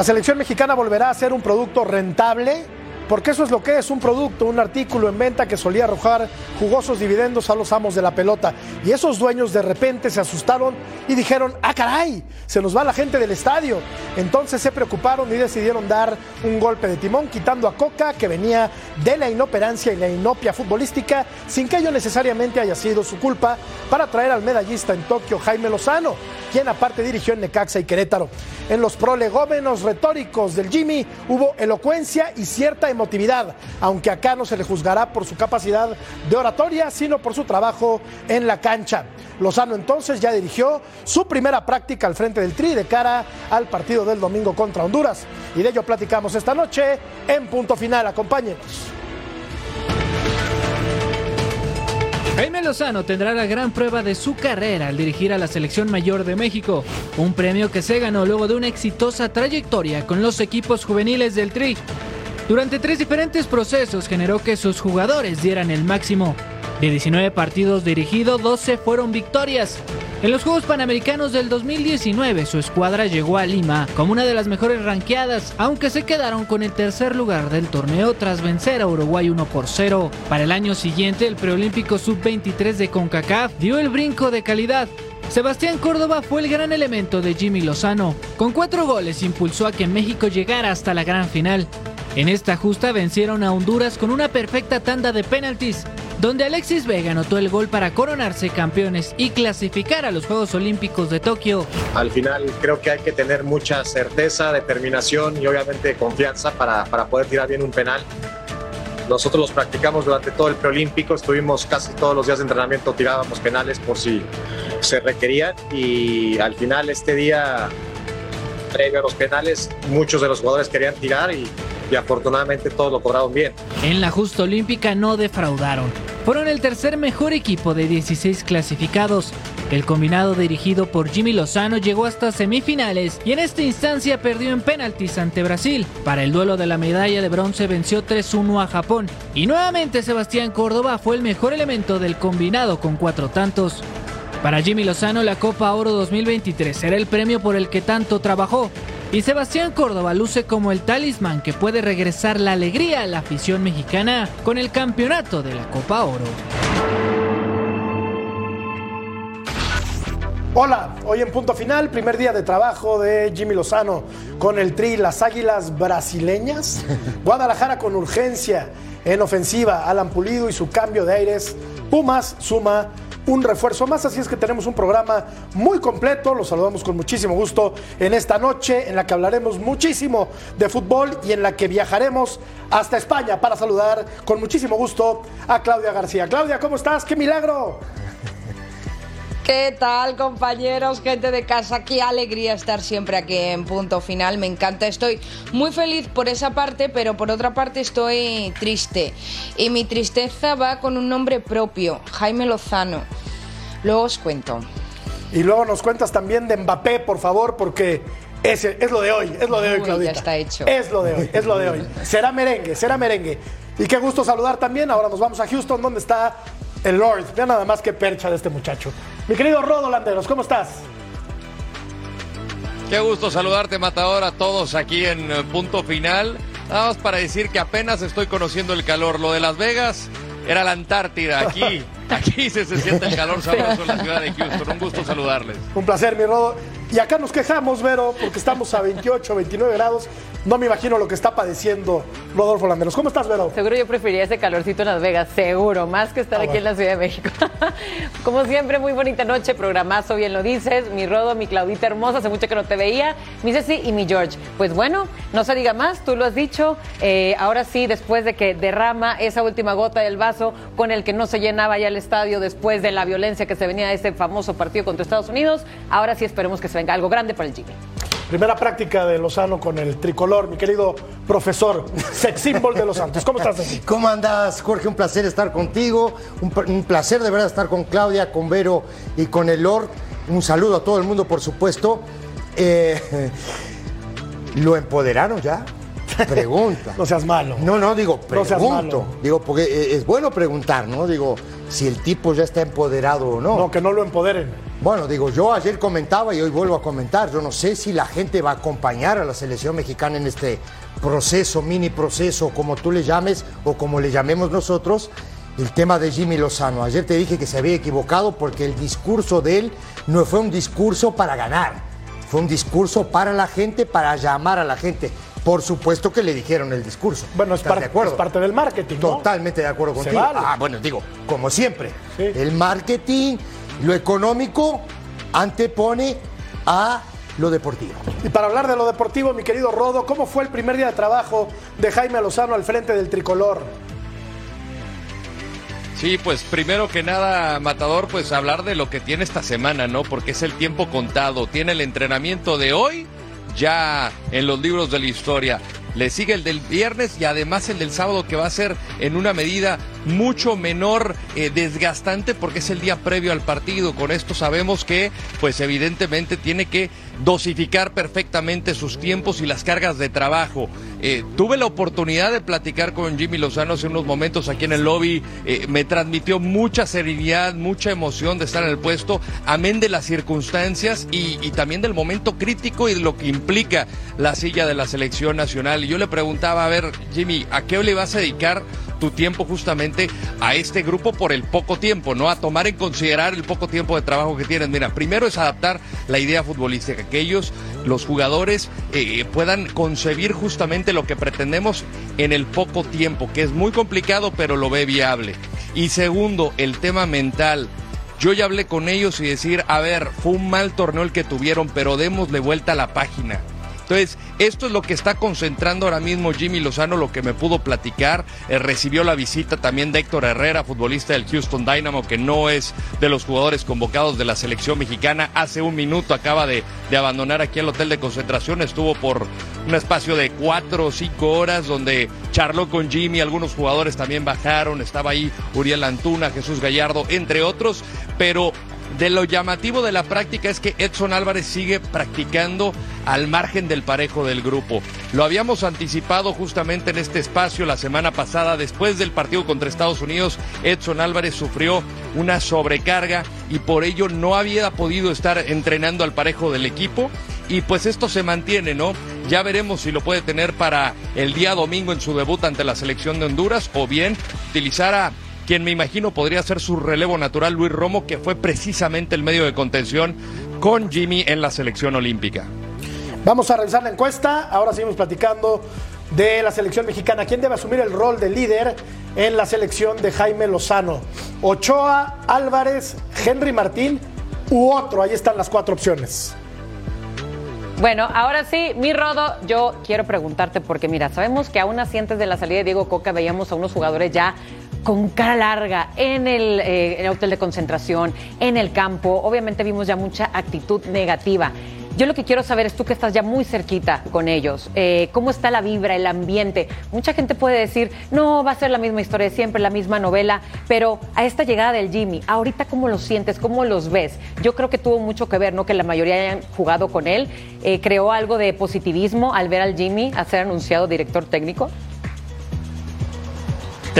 La selección mexicana volverá a ser un producto rentable, porque eso es lo que es un producto, un artículo en venta que solía arrojar jugosos dividendos a los amos de la pelota. Y esos dueños de repente se asustaron y dijeron, ah caray, se nos va la gente del estadio. Entonces se preocuparon y decidieron dar un golpe de timón, quitando a Coca, que venía de la inoperancia y la inopia futbolística, sin que ello necesariamente haya sido su culpa, para traer al medallista en Tokio, Jaime Lozano, quien aparte dirigió en Necaxa y Querétaro. En los prolegómenos retóricos del Jimmy hubo elocuencia y cierta emotividad, aunque acá no se le juzgará por su capacidad de oratoria, sino por su trabajo en la cancha. Lozano entonces ya dirigió su primera práctica al frente del Tri de cara al partido del domingo contra Honduras. Y de ello platicamos esta noche en punto final. Acompáñenos. Jaime Lozano tendrá la gran prueba de su carrera al dirigir a la selección mayor de México, un premio que se ganó luego de una exitosa trayectoria con los equipos juveniles del Tri. Durante tres diferentes procesos generó que sus jugadores dieran el máximo. De 19 partidos dirigidos, 12 fueron victorias. En los Juegos Panamericanos del 2019, su escuadra llegó a Lima como una de las mejores ranqueadas, aunque se quedaron con el tercer lugar del torneo tras vencer a Uruguay 1 por 0. Para el año siguiente, el preolímpico sub-23 de CONCACAF dio el brinco de calidad. Sebastián Córdoba fue el gran elemento de Jimmy Lozano. Con cuatro goles impulsó a que México llegara hasta la gran final. En esta justa vencieron a Honduras con una perfecta tanda de penaltis, donde Alexis Vega anotó el gol para coronarse campeones y clasificar a los Juegos Olímpicos de Tokio. Al final creo que hay que tener mucha certeza, determinación y obviamente confianza para, para poder tirar bien un penal. Nosotros los practicamos durante todo el preolímpico, estuvimos casi todos los días de entrenamiento, tirábamos penales por si se requerían y al final este día previo a los penales muchos de los jugadores querían tirar y, y afortunadamente todos lo cobraron bien. En la justa olímpica no defraudaron. Fueron el tercer mejor equipo de 16 clasificados. El combinado dirigido por Jimmy Lozano llegó hasta semifinales y en esta instancia perdió en penaltis ante Brasil. Para el duelo de la medalla de bronce venció 3-1 a Japón. Y nuevamente Sebastián Córdoba fue el mejor elemento del combinado con cuatro tantos. Para Jimmy Lozano la Copa Oro 2023 será el premio por el que tanto trabajó. Y Sebastián Córdoba luce como el talismán que puede regresar la alegría a la afición mexicana con el campeonato de la Copa Oro. Hola, hoy en punto final, primer día de trabajo de Jimmy Lozano con el Tri, las Águilas brasileñas. Guadalajara con urgencia en ofensiva, Alan Pulido y su cambio de aires. Pumas suma un refuerzo más, así es que tenemos un programa muy completo, los saludamos con muchísimo gusto en esta noche en la que hablaremos muchísimo de fútbol y en la que viajaremos hasta España para saludar con muchísimo gusto a Claudia García. Claudia, ¿cómo estás? ¡Qué milagro! ¿Qué tal, compañeros, gente de casa? Qué alegría estar siempre aquí en punto final. Me encanta. Estoy muy feliz por esa parte, pero por otra parte estoy triste. Y mi tristeza va con un nombre propio, Jaime Lozano. Luego os cuento. Y luego nos cuentas también de Mbappé, por favor, porque ese es lo de hoy, es lo de hoy, Uy, Claudita. ya está hecho. Es lo de hoy, es lo de hoy. Será merengue, será merengue. Y qué gusto saludar también. Ahora nos vamos a Houston, donde está el Lord. Vean nada más que percha de este muchacho. Mi querido Rodo Landeros, ¿cómo estás? Qué gusto saludarte, Matador, a todos aquí en eh, punto final. Nada más para decir que apenas estoy conociendo el calor. Lo de Las Vegas era la Antártida. Aquí, aquí se, se siente el calor sabroso en la ciudad de Houston. Un gusto saludarles. Un placer, mi Rodo. Y acá nos quejamos, Vero, porque estamos a 28, 29 grados. No me imagino lo que está padeciendo Rodolfo Landeros. ¿Cómo estás, Vero? Seguro yo preferiría ese calorcito en Las Vegas, seguro, más que estar Ah, aquí en la Ciudad de México. Como siempre, muy bonita noche, programazo, bien lo dices. Mi Rodo, mi Claudita hermosa, hace mucho que no te veía. Mi Ceci y mi George. Pues bueno, no se diga más, tú lo has dicho. Eh, ahora sí, después de que derrama esa última gota del vaso con el que no se llenaba ya el estadio después de la violencia que se venía de ese famoso partido contra Estados Unidos, ahora sí esperemos que se venga algo grande para el Jimmy. Primera práctica de Lozano con el tricolor, mi querido profesor, sex symbol de los Santos. ¿Cómo estás? ¿Cómo andas, Jorge? Un placer estar contigo. Un, placer de verdad estar con Claudia, con Vero y con el Lord. Un saludo a todo el mundo, por supuesto. Eh, ¿Lo empoderaron ya? Pregunta. No seas malo. No, no, digo, No seas pregunto. malo. digo, porque eh, es bueno preguntar, ¿no? Digo, si el tipo ya está empoderado o no. No, que no lo empoderen. Bueno, digo, yo ayer comentaba y hoy vuelvo a comentar, yo no sé si la gente va a acompañar a la selección mexicana en este proceso, mini proceso, como tú le llames o como le llamemos nosotros, el tema de Jimmy Lozano. Ayer te dije que se había equivocado porque el discurso de él no fue un discurso para ganar, fue un discurso para la gente, para llamar a la gente. Por supuesto que le dijeron el discurso. Bueno, es, ¿Estás par- de acuerdo? es parte del marketing, ¿no? Totalmente de acuerdo Se contigo. vale. Ah, bueno, digo, como siempre, Sí. el marketing, lo económico, antepone a lo deportivo. Y para hablar de lo deportivo, mi querido Rodo, ¿cómo fue el primer día de trabajo de Jaime Lozano al frente del tricolor? Sí, pues primero que nada, Matador, pues hablar de lo que tiene esta semana, ¿no? Porque es el tiempo contado. Tiene el entrenamiento de hoy ya en los libros de la historia. Le sigue el del viernes y además el del sábado que va a ser en una medida mucho menor eh, desgastante porque es el día previo al partido. Con esto sabemos que pues evidentemente tiene que dosificar perfectamente sus tiempos y las cargas de trabajo. Eh, tuve la oportunidad de platicar con Jimmy Lozano hace unos momentos aquí en el lobby. Eh, me transmitió mucha serenidad, mucha emoción de estar en el puesto, amén de las circunstancias y, también del momento crítico y de lo que implica la silla de la selección nacional. Y yo le preguntaba, a ver, Jimmy, ¿a qué le vas a dedicar tu tiempo justamente a este grupo por el poco tiempo, ¿no? A tomar en considerar el poco tiempo de trabajo que tienen. Mira, primero es adaptar la idea futbolística, que ellos, los jugadores, eh, puedan concebir justamente lo que pretendemos en el poco tiempo, que es muy complicado, pero lo ve viable. Y segundo, el tema mental. Yo ya hablé con ellos y decir, a ver, fue un mal torneo el que tuvieron, pero démosle vuelta a la página. Entonces, esto es lo que está concentrando ahora mismo Jimmy Lozano, lo que me pudo platicar. Eh, recibió la visita también de Héctor Herrera, futbolista del Houston Dynamo, que no es de los jugadores convocados de la selección mexicana. Hace un minuto acaba de, de abandonar aquí el hotel de concentración. Estuvo por un espacio de cuatro o cinco horas donde charló con Jimmy. Algunos jugadores también bajaron. Estaba ahí Uriel Antuna, Jesús Gallardo, entre otros. Pero de lo llamativo de la práctica es que Edson Álvarez sigue practicando al margen del parejo del grupo. Lo habíamos anticipado justamente en este espacio la semana pasada, después del partido contra Estados Unidos, Edson Álvarez sufrió una sobrecarga y por ello no había podido estar entrenando al parejo del equipo. Y pues esto se mantiene, ¿no? Ya veremos si lo puede tener para el día domingo en su debut ante la selección de Honduras o bien utilizar a quien me imagino podría ser su relevo natural, Luis Romo, que fue precisamente el medio de contención con Jimmy en la selección olímpica. Vamos a revisar la encuesta. Ahora seguimos platicando de la selección mexicana. ¿Quién debe asumir el rol de líder en la selección de Jaime Lozano? Ochoa, Álvarez, Henry Martín u otro. Ahí están las cuatro opciones. Bueno, ahora sí, mi Rodo, yo quiero preguntarte porque mira, sabemos que aún así antes de la salida de Diego Coca veíamos a unos jugadores ya con cara larga en el, eh, en el hotel de concentración, en el campo. Obviamente vimos ya mucha actitud negativa. Yo lo que quiero saber es tú que estás ya muy cerquita con ellos, eh, cómo está la vibra, el ambiente. Mucha gente puede decir, no, va a ser la misma historia de siempre, la misma novela, pero a esta llegada del Jimmy, ahorita cómo los sientes, cómo los ves. Yo creo que tuvo mucho que ver, ¿no? Que la mayoría hayan jugado con él. Eh, ¿Creó algo de positivismo al ver al Jimmy a ser anunciado director técnico?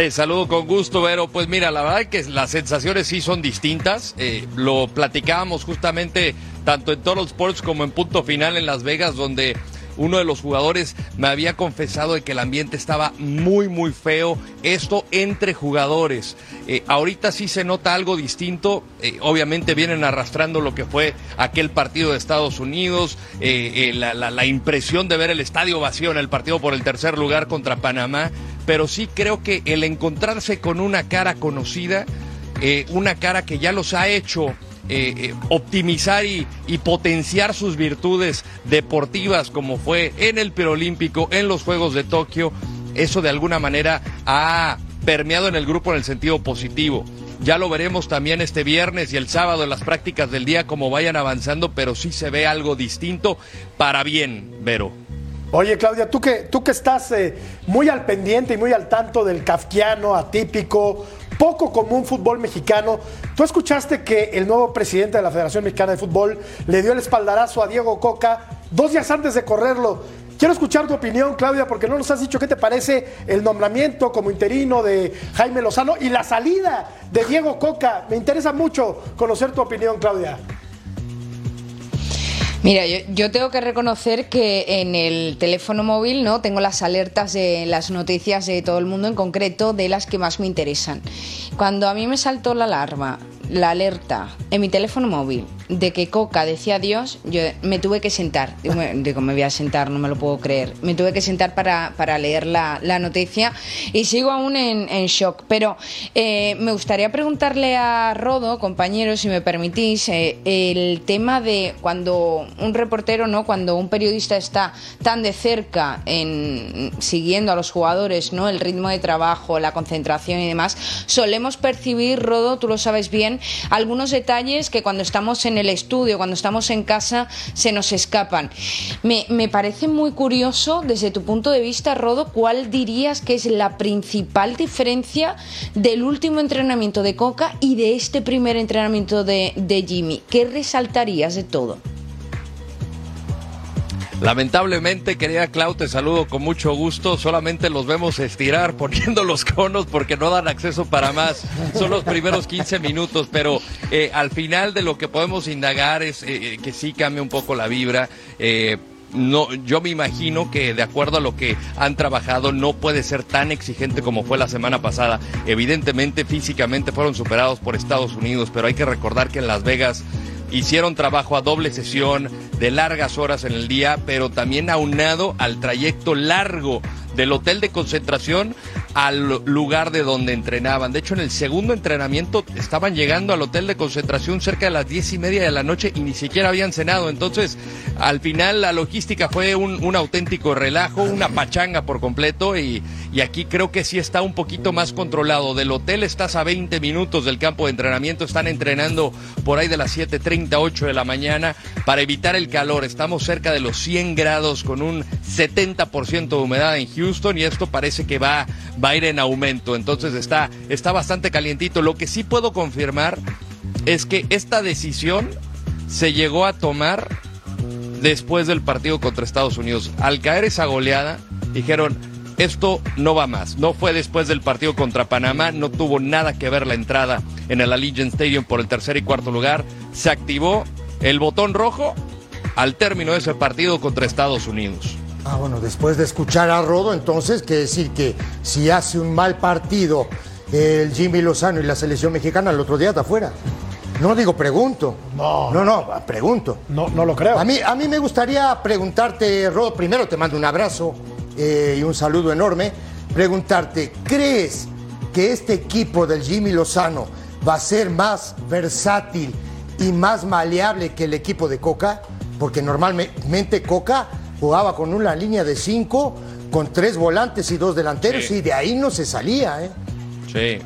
Saludo con gusto, Vero. Pues mira, la verdad que las sensaciones sí son distintas. Eh, lo platicábamos justamente tanto en Total Sports como en Punto Final en Las Vegas, donde uno de los jugadores me había confesado de que el ambiente estaba muy, muy feo. Esto entre jugadores. Eh, ahorita sí se nota algo distinto. Eh, obviamente vienen arrastrando lo que fue aquel partido de Estados Unidos, la impresión de ver el estadio vacío en el partido por el tercer lugar contra Panamá. Pero sí creo que el encontrarse con una cara conocida, una cara que ya los ha hecho eh, eh, optimizar y, potenciar sus virtudes deportivas como fue en el preolímpico, en los Juegos de Tokio, eso de alguna manera ha permeado en el grupo en el sentido positivo. Ya lo veremos también este viernes y el sábado en las prácticas del día como vayan avanzando, pero sí se ve algo distinto para bien, Vero. Oye, Claudia, tú que, tú que estás eh, muy al pendiente y muy al tanto del kafkiano, atípico, poco común fútbol mexicano. Tú escuchaste que el nuevo presidente de la Federación Mexicana de Fútbol le dio el espaldarazo a Diego Coca dos días antes de correrlo. Quiero escuchar tu opinión, Claudia, porque no nos has dicho qué te parece el nombramiento como interino de Jaime Lozano y la salida de Diego Coca. Me interesa mucho conocer tu opinión, Claudia. Mira, yo, tengo que reconocer que en el teléfono móvil no tengo las alertas de las noticias de todo el mundo, en concreto de las que más me interesan. Cuando a mí me saltó la alarma, la alerta en mi teléfono móvil de que Coca decía adiós, yo me tuve que sentar. Digo, me voy a sentar, no me lo puedo creer. Me tuve que sentar para, para leer la, la, noticia y sigo aún en, shock. Pero eh, me gustaría preguntarle a Rodo, compañero, si me permitís, eh, el tema de cuando un reportero, ¿no? cuando un periodista está tan de cerca en, siguiendo a los jugadores, ¿no? el ritmo de trabajo, la concentración y demás, solemos percibir, Rodo, tú lo sabes bien, algunos detalles que cuando estamos en el estudio, cuando estamos en casa, se nos escapan. Me, me parece muy curioso, desde tu punto de vista, Rodo, ¿cuál dirías que es la principal diferencia del último entrenamiento de Coca y de este primer entrenamiento de, de Jimmy? ¿Qué resaltarías de todo? Lamentablemente, querida Clau, te saludo con mucho gusto. Solamente los vemos estirar poniendo los conos porque no dan acceso para más. Son los primeros 15 minutos, pero eh, al final de lo que podemos indagar es eh, que sí cambia un poco la vibra. Eh, no, yo me imagino que de acuerdo a lo que han trabajado no puede ser tan exigente como fue la semana pasada. Evidentemente físicamente fueron superados por Estados Unidos, pero hay que recordar que en Las Vegas hicieron trabajo a doble sesión de largas horas en el día, pero también aunado al trayecto largo del hotel de concentración al lugar de donde entrenaban. De hecho, en el segundo entrenamiento estaban llegando al hotel de concentración cerca de las diez y media de la noche y ni siquiera habían cenado. Entonces, al final la logística fue un, auténtico relajo, una pachanga por completo y, y, aquí creo que sí está un poquito más controlado. Del hotel estás a 20 minutos del campo de entrenamiento, están entrenando por ahí de las 7.30, 8 de la mañana para evitar el calor. Estamos cerca de los 100 grados con un 70% de humedad en Houston y esto parece que va va a ir en aumento. Entonces está, está bastante calientito. Lo que sí puedo confirmar es que esta decisión se llegó a tomar después del partido contra Estados Unidos. Al caer esa goleada, dijeron, esto no va más. No fue después del partido contra Panamá, no tuvo nada que ver la entrada en el Allegiant Stadium por el tercer y cuarto lugar. Se activó el botón rojo al término de ese partido contra Estados Unidos. Ah, bueno, después de escuchar a Rodo, entonces, quiere decir que si hace un mal partido el Jimmy Lozano y la selección mexicana, el otro día está afuera. No digo pregunto. No. No, no, pregunto. No, no lo creo. A mí, a mí me gustaría preguntarte, Rodo, primero te mando un abrazo eh, y un saludo enorme. Preguntarte, ¿crees que este equipo del Jimmy Lozano va a ser más versátil y más maleable que el equipo de Coca? Porque normalmente Coca jugaba con una línea de cinco, con tres volantes y dos delanteros, y de ahí no se salía, ¿eh? Sí.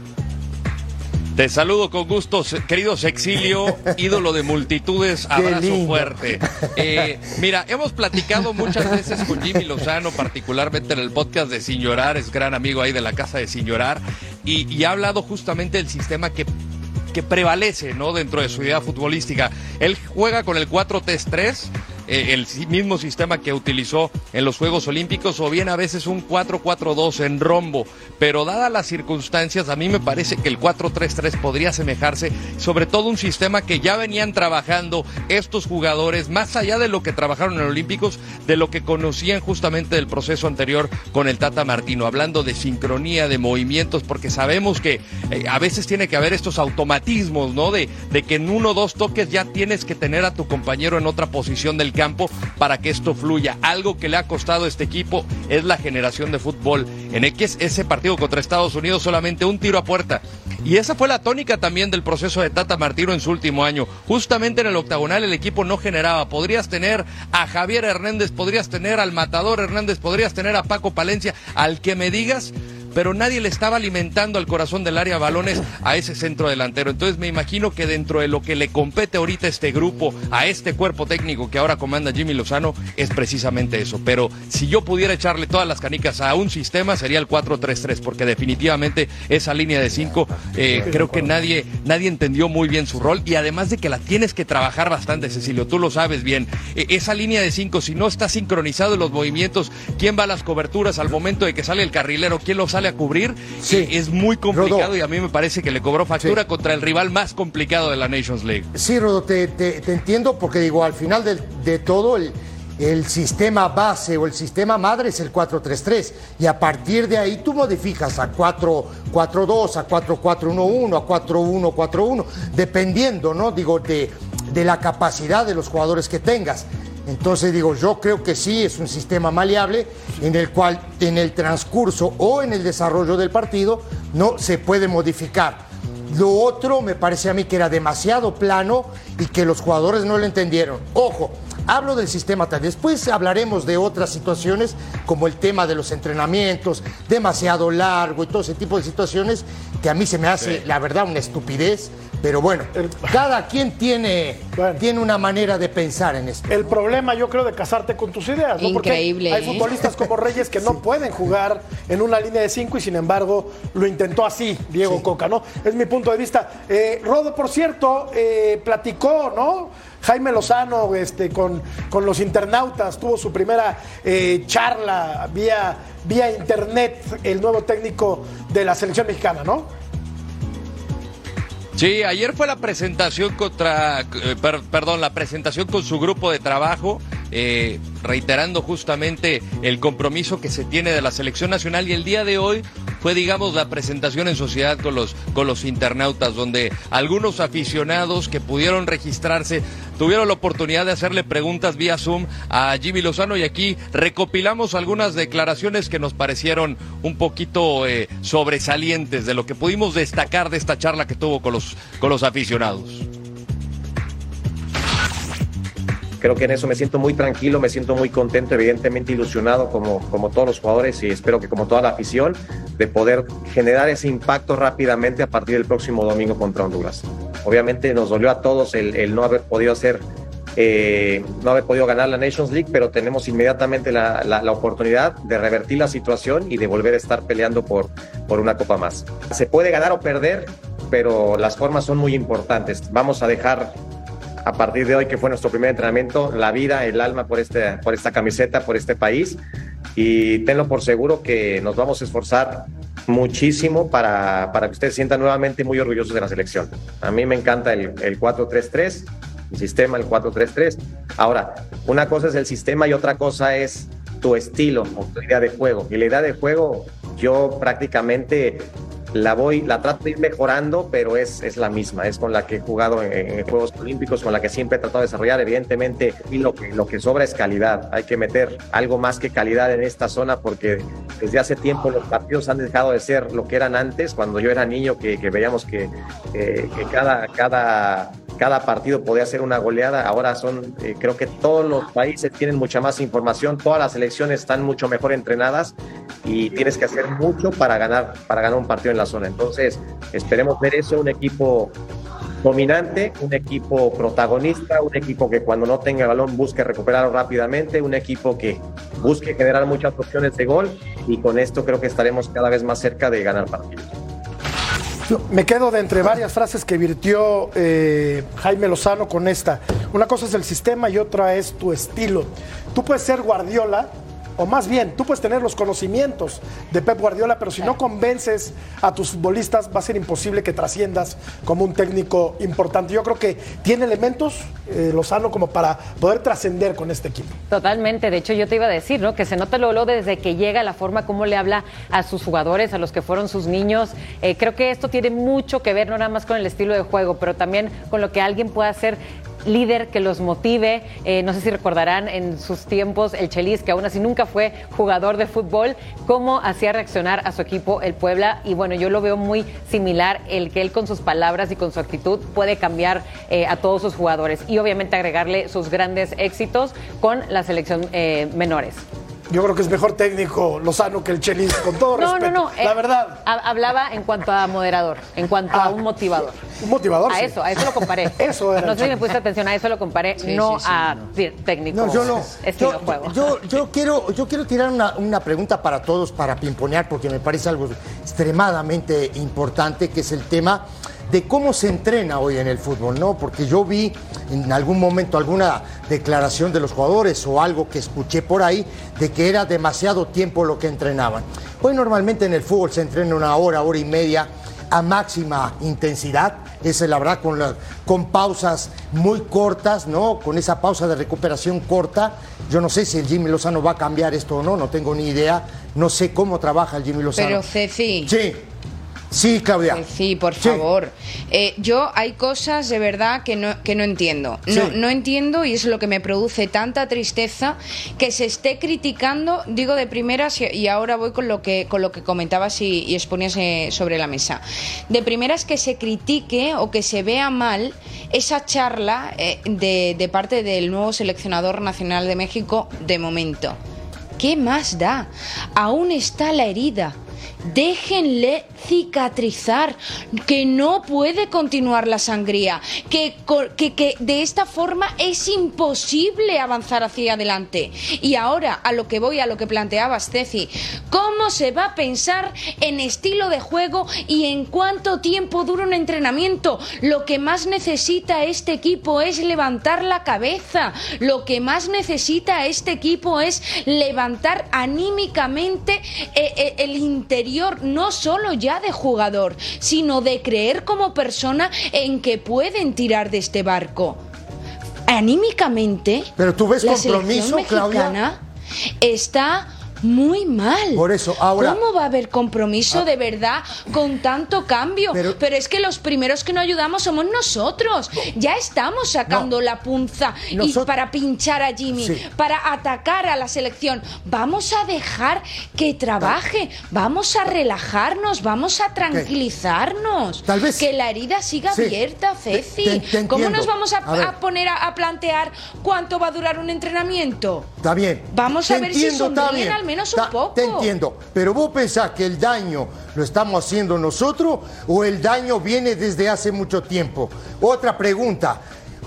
Te saludo con gusto, querido Sexilio, ídolo de multitudes, abrazo fuerte. Eh, mira, hemos platicado muchas veces con Jimmy Lozano, particularmente en el podcast de Sin Llorar, es gran amigo ahí de la casa de Sin Llorar, y, y ha hablado justamente del sistema que que prevalece ¿no? dentro de su idea futbolística. Él juega con el 4-3-3 eh, el mismo sistema que utilizó en los Juegos Olímpicos o bien a veces un 4-4-2 en rombo. Pero dadas las circunstancias, a mí me parece que el 4-3-3 podría asemejarse, sobre todo un sistema que ya venían trabajando estos jugadores, más allá de lo que trabajaron en Olímpicos, de lo que conocían justamente del proceso anterior con el Tata Martino, hablando de sincronía, de movimientos, porque sabemos que eh, a veces tiene que haber estos automatismos, ¿no? De, de que en uno o dos toques ya tienes que tener a tu compañero en otra posición del campo para que esto fluya. Algo que le ha costado a este equipo es la generación de fútbol. En X, ese partido contra Estados Unidos solamente un tiro a puerta. Y esa fue la tónica también del proceso de Tata Martino en su último año. Justamente en el octagonal el equipo no generaba. Podrías tener a Javier Hernández, podrías tener al Matador Hernández, podrías tener a Paco Palencia, al que me digas pero nadie le estaba alimentando al corazón del área balones a ese centro delantero. Entonces me imagino que dentro de lo que le compete ahorita este grupo, a este cuerpo técnico que ahora comanda Jimmy Lozano, es precisamente eso. Pero si yo pudiera echarle todas las canicas a un sistema, sería el 4-3-3, porque definitivamente esa línea de 5 eh, creo que nadie, nadie entendió muy bien su rol y además de que la tienes que trabajar bastante, Cecilio, tú lo sabes bien. E, esa línea de 5, si no está sincronizado en los movimientos, quién va a las coberturas al momento de que sale el carrilero, quién lo sale a cubrir, sí. es muy complicado y a mí me parece que le cobró factura contra el rival más complicado de la Nations League. Sí, Rodo, te, entiendo porque digo, al final de, todo el, el, sistema base o el sistema madre es el 4-3-3 y a partir de ahí tú modificas a 4-4-2, a 4-4-1-1, a 4-1-4-1, dependiendo, ¿no? Digo, de, de la capacidad de los jugadores que tengas. Entonces digo, yo creo que sí es un sistema maleable en el cual en el transcurso o en el desarrollo del partido no se puede modificar. Lo otro me parece a mí que era demasiado plano y que los jugadores no lo entendieron. Ojo, hablo del sistema tal. Después hablaremos de otras situaciones como el tema de los entrenamientos, demasiado largo y todo ese tipo de situaciones que a mí se me hace, la verdad, una estupidez pero bueno, cada quien tiene, tiene una manera de pensar en esto. El problema, yo creo, de casarte con tus ideas. ¿no? Increíble. Porque hay ¿eh? futbolistas como Reyes que no pueden jugar en una línea de cinco y sin embargo lo intentó así Diego Coca, ¿no? Es mi punto de vista. Eh, Rodo, por cierto, eh, platicó, ¿no? Jaime Lozano este, con, con los internautas, tuvo su primera charla vía, vía internet, el nuevo técnico de la selección mexicana, ¿no? Sí, ayer fue la presentación contra, eh, perdón, la presentación con su grupo de trabajo, eh, reiterando justamente el compromiso que se tiene de la selección nacional y el día de hoy fue, digamos, la presentación en sociedad con los, con los internautas, donde algunos aficionados que pudieron registrarse tuvieron la oportunidad de hacerle preguntas vía Zoom a Jimmy Lozano y aquí recopilamos algunas declaraciones que nos parecieron un poquito eh, sobresalientes de lo que pudimos destacar de esta charla que tuvo con los, con los aficionados creo que en eso me siento muy tranquilo, me siento muy contento, evidentemente ilusionado como, como todos los jugadores y espero que como toda la afición, de poder generar ese impacto rápidamente a partir del próximo domingo contra Honduras. Obviamente nos dolió a todos el, no haber podido hacer eh, no haber podido ganar la Nations League, pero tenemos inmediatamente la, la, oportunidad de revertir la situación y de volver a estar peleando por, por una copa más. Se puede ganar o perder, pero las formas son muy importantes. Vamos a dejar a partir de hoy, que fue nuestro primer entrenamiento, la vida, el alma por, este, por esta camiseta, por este país. Y tenlo por seguro que nos vamos a esforzar muchísimo para, para que ustedes sientan nuevamente muy orgullosos de la selección. A mí me encanta el, el 4-3-3, el sistema, el 4-3-3. Ahora, una cosa es el sistema y otra cosa es tu estilo o tu idea de juego. Y la idea de juego, yo prácticamente la voy, la trato de ir mejorando, pero es, es la misma, es con la que he jugado en, Juegos Olímpicos, con la que siempre he tratado de desarrollar. Evidentemente, y lo que, lo que sobra es calidad. Hay que meter algo más que calidad en esta zona porque desde hace tiempo los partidos han dejado de ser lo que eran antes, cuando yo era niño, que, veíamos que, que cada, cada cada partido podía ser una goleada. Ahora son, eh, creo que todos los países tienen mucha más información, todas las selecciones están mucho mejor entrenadas y tienes que hacer mucho para ganar, para ganar un partido en la zona. Entonces, esperemos ver eso, un equipo dominante, un equipo protagonista, un equipo que cuando no tenga el balón busque recuperarlo rápidamente, un equipo que busque generar muchas opciones de gol y con esto creo que estaremos cada vez más cerca de ganar partidos. Me quedo de entre varias frases que virtió eh, Jaime Lozano con esta. Una cosa es el sistema y otra es tu estilo. Tú puedes ser Guardiola, o más bien, tú puedes tener los conocimientos de Pep Guardiola, pero si no convences a tus futbolistas, va a ser imposible que trasciendas como un técnico importante. Yo creo que tiene elementos, eh, Lozano, como para poder trascender con este equipo. Totalmente, de hecho yo te iba a decir, ¿no? Que se nota luego desde que llega la forma como le habla a sus jugadores, a los que fueron sus niños. Eh, creo que esto tiene mucho que ver, no nada más con el estilo de juego, pero también con lo que alguien puede hacer líder que los motive. Eh, no sé si recordarán en sus tiempos el Chelis, que aún así nunca fue jugador de fútbol, cómo hacía reaccionar a su equipo el Puebla. Y bueno, yo lo veo muy similar, el que él con sus palabras y con su actitud puede cambiar eh, a todos sus jugadores y obviamente agregarle sus grandes éxitos con la selección eh, menores. Yo creo que es mejor técnico Lozano que el Chelis, con todo no, respeto. No, no, La verdad. Hablaba en cuanto a moderador, en cuanto a ah, un motivador. Un motivador. A eso, a eso lo comparé. eso era. No sé si me pusiste atención, a eso lo comparé, no a técnico. No, yo no. Estilo yo, juego. Yo, yo, quiero, yo quiero tirar una, una pregunta para todos para pimponear, porque me parece algo extremadamente importante, que es el tema de cómo se entrena hoy en el fútbol, ¿no? Porque yo vi en algún momento alguna declaración de los jugadores o algo que escuché por ahí de que era demasiado tiempo lo que entrenaban. Hoy normalmente en el fútbol se entrena una hora, hora y media a máxima intensidad, esa es la verdad, con, con pausas muy cortas, ¿no? Con esa pausa de recuperación corta. Yo no sé si el Jimmy Lozano va a cambiar esto o no, no tengo ni idea. No sé cómo trabaja el Jimmy Lozano. Pero Ceci. Sí. Sí, Claudia. Sí, por favor. Eh, yo hay cosas de verdad que no, que no entiendo. No, no entiendo y es lo que me produce tanta tristeza que se esté criticando, digo de primeras y ahora voy con lo que, con lo que comentabas y, y exponías eh, sobre la mesa. De primeras que se critique o que se vea mal esa charla eh, de, de parte del nuevo seleccionador nacional de México de momento. ¿Qué más da? Aún está la herida déjenle cicatrizar, que no puede continuar la sangría, que, de esta forma es imposible avanzar hacia adelante. Y ahora, a lo que voy, a lo que planteabas, Ceci, ¿cómo se va a pensar en estilo de juego y en cuánto tiempo dura un entrenamiento? Lo que más necesita este equipo es levantar la cabeza, lo que más necesita este equipo es levantar anímicamente eh, eh, el interior no solo ya de jugador, sino de creer como persona en que pueden tirar de este barco. Anímicamente, pero tú ves la compromiso, mexicana está muy mal. Por eso, ahora. ¿Cómo va a haber compromiso ah. de verdad con tanto cambio? Pero, es que los primeros que no ayudamos somos nosotros. Ya estamos sacando la punza y para pinchar a Jimmy, para atacar a la selección. Vamos a dejar que trabaje, vamos a relajarnos, vamos a tranquilizarnos. Tal vez. Que la herida siga abierta, Ceci. ¿Cómo nos vamos a, poner a, plantear cuánto va a durar un entrenamiento? Está bien. Vamos a ver si sonríen al menos te entiendo, pero vos pensás que el daño lo estamos haciendo nosotros o el daño viene desde hace mucho tiempo. Otra pregunta.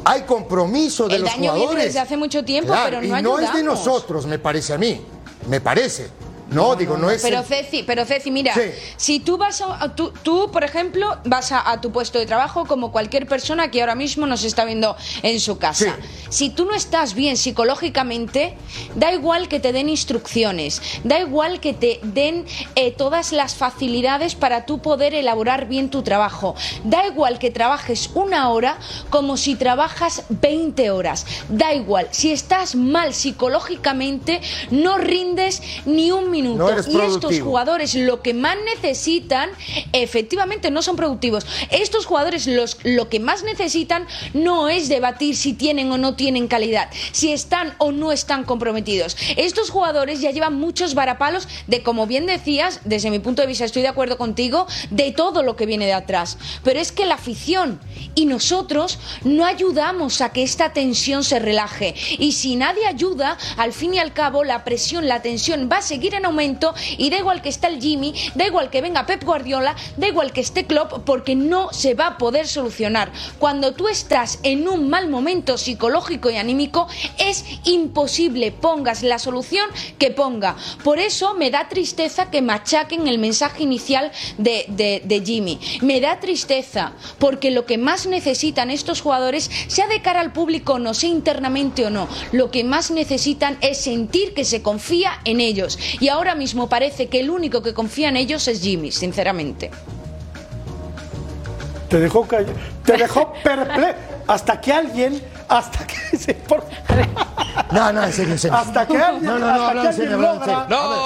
¿Hay compromiso de los jugadores? El daño viene desde hace mucho tiempo, pero no y no es de nosotros, me parece a mí. Me parece. No, digo, no, es. Pero Ceci, pero Ceci, mira, si tú vas a, tú, tú, por ejemplo, vas a, tu puesto de trabajo como cualquier persona que ahora mismo nos está viendo en su casa. Si tú no estás bien psicológicamente, da igual que te den instrucciones, da igual que te den eh, todas las facilidades para tú poder elaborar bien tu trabajo. Da igual que trabajes una hora como si trabajas 20 horas. Da igual, si estás mal psicológicamente, no rindes ni un minuto y estos jugadores lo que más necesitan, efectivamente no son productivos. Estos jugadores los, lo que más necesitan no es debatir si tienen o no tienen calidad, si están o no están comprometidos. Estos jugadores ya llevan muchos varapalos de, como bien decías, desde mi punto de vista estoy de acuerdo contigo, de todo lo que viene de atrás. Pero es que la afición y nosotros no ayudamos a que esta tensión se relaje. Y si nadie ayuda, al fin y al cabo la presión, la tensión va a seguir en aumento y da igual que está el Jimmy, da igual que venga Pep Guardiola, da igual que esté Klopp, porque no se va a poder solucionar. Cuando tú estás en un mal momento psicológico y anímico, es imposible pongas la solución que ponga. Por eso me da tristeza que machaquen el mensaje inicial de, de- de Jimmy. Me da tristeza porque lo que más necesitan estos jugadores, sea de cara al público o no, sea internamente o no, lo que más necesitan es sentir que se confía en ellos. Y ahora mismo parece que el único que confía en ellos es Jimmy, sinceramente. Te dejó call- te dejó perplejo. Hasta que alguien, hasta que se por- No, no, en serio, en serio. hasta que alguien, No, no, no, que en serio. No,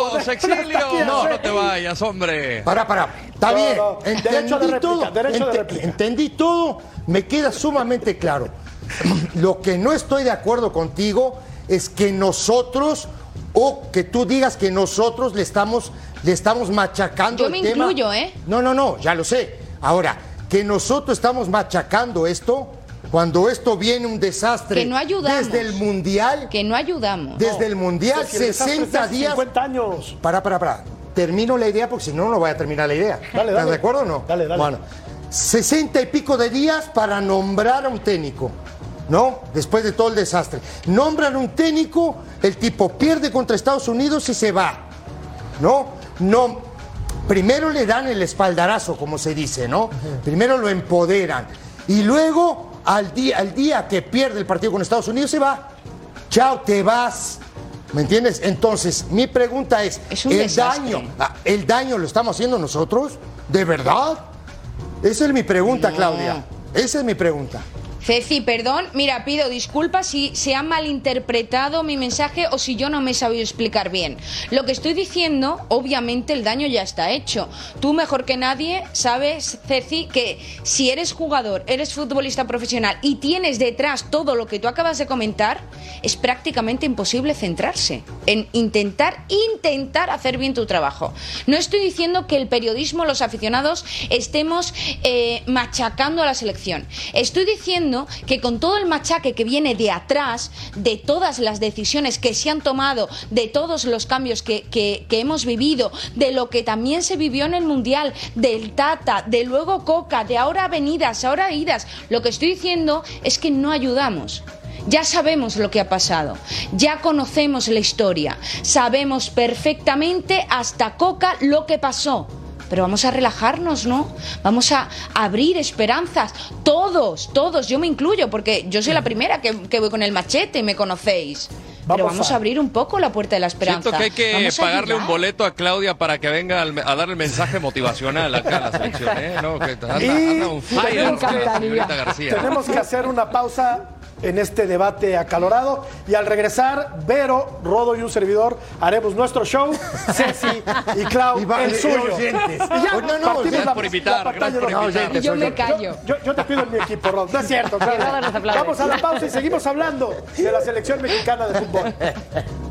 poder- Sexilio, no, no te vayas, hombre. Para, para. Está No, bien. no. Entendí Derecho de réplica, todo. derecho de Ente- réplica. Entendí todo. Me queda sumamente claro. Lo que no estoy de acuerdo contigo es que nosotros o que tú digas que nosotros le estamos le estamos machacando Yo el me tema. incluyo, ¿eh? No, no, no, ya lo sé. Ahora, que nosotros estamos machacando esto cuando esto viene un desastre Que no ayudamos. desde el mundial, Que no ayudamos. desde el mundial Si el desastre 60 es hace días 50 años. para, para, para. Termino la idea porque si no, no voy a terminar la idea. Dale, ¿Estás dale. de acuerdo o no? Dale, dale. Bueno, 60 y pico de días para nombrar a un técnico. ¿No? Después de todo el desastre. Nombran un técnico, el tipo pierde contra Estados Unidos y se va. ¿No? No. Primero le dan el espaldarazo, como se dice, ¿no? Primero lo empoderan. Y luego, al día, al día que pierde el partido con Estados Unidos, se va. Chao, te vas. ¿Me entiendes? Entonces, mi pregunta es, Es un ¿el desastre. daño, ah, el daño lo estamos haciendo nosotros? ¿De verdad? Esa es mi pregunta, No. Claudia. Esa es mi pregunta. Ceci, perdón, mira, pido disculpas si se ha malinterpretado mi mensaje o si yo no me he sabido explicar bien. Lo que estoy diciendo, obviamente el daño ya está hecho. Tú mejor que nadie sabes, Ceci, que si eres jugador, eres futbolista profesional y tienes detrás todo lo que tú acabas de comentar, es prácticamente imposible centrarse en intentar, intentar hacer bien tu trabajo. No estoy diciendo que el periodismo, los aficionados, estemos eh, machacando a la selección. Estoy diciendo que con todo el machaque que viene de atrás, de todas las decisiones que se han tomado, de todos los cambios que, que- hemos vivido, de lo que también se vivió en el Mundial, del Tata, de luego Coca, de ahora venidas, ahora idas, lo que estoy diciendo es que no ayudamos. Ya sabemos lo que ha pasado, ya conocemos la historia, sabemos perfectamente hasta Coca lo que pasó. Pero vamos a relajarnos, ¿no? Vamos a abrir esperanzas. Todos, todos, yo me incluyo, porque yo soy la primera que, que voy con el machete y me conocéis. Pero Vamos vamos a- a abrir un poco la puerta de la esperanza. Siento que hay que Vamos a pagarle un boleto a Claudia para que venga al- a darle el mensaje motivacional acá a la selección, ¿eh? No, que anda, anda un fire, tenemos que- señorita García. Tenemos que hacer una pausa en este debate acalorado y al regresar, Vero, Rodo y un servidor haremos nuestro show, Ceci y Clau, Y va- el y suyo. Y ya, no, no, partimos gracias la- por invitar, gracias por invitar. Y yo me callo. Yo, yo te pido en mi equipo, Rodo. No es cierto, claro. Vamos a la pausa y seguimos hablando de la selección mexicana de fútbol.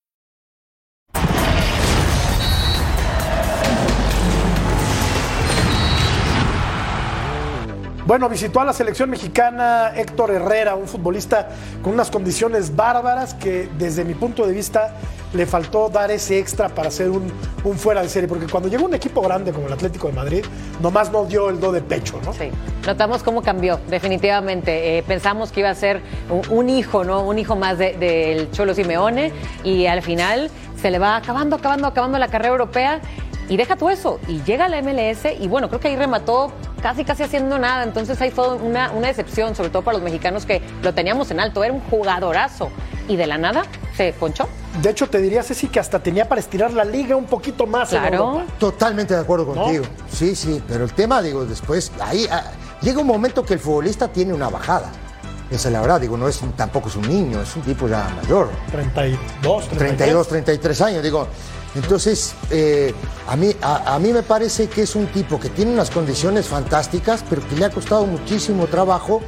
Bueno, visitó a la selección mexicana Héctor Herrera, un futbolista con unas condiciones bárbaras que desde mi punto de vista le faltó dar ese extra para ser un, fuera de serie, porque cuando llegó un equipo grande como el Atlético de Madrid, nomás no dio el do de pecho, ¿no? Sí, notamos cómo cambió, definitivamente. Eh, pensamos que iba a ser un, hijo, ¿no? Un hijo más de- del Cholo Simeone y al final se le va acabando, acabando, acabando la carrera europea y deja todo eso y llega a la MLS y bueno, creo que ahí remató casi, casi haciendo nada. Entonces ahí fue una, una decepción, sobre todo para los mexicanos que lo teníamos en alto. Era un jugadorazo y de la nada se ponchó. De hecho, te diría, Ceci, que hasta tenía para estirar la liga un poquito más Claro. Totalmente de acuerdo ¿No? contigo. Sí, sí, pero el tema, digo, después, ahí, ah, llega un momento que el futbolista tiene una bajada. Esa es la verdad, digo, no es un- tampoco es un niño, es un tipo ya mayor. 32, 32, 33 años, digo. Entonces, eh, a, mí, a, a mí me parece que es un tipo que tiene unas condiciones fantásticas, pero que le ha costado muchísimo trabajo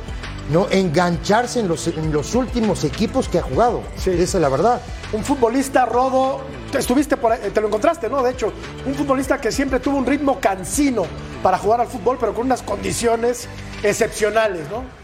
no engancharse en los, en los últimos equipos que ha jugado. Esa es la verdad. Un futbolista rodo, te estuviste por ahí, te lo encontraste, ¿no? De hecho, un futbolista que siempre tuvo un ritmo cansino para jugar al fútbol, pero con unas condiciones excepcionales, ¿no?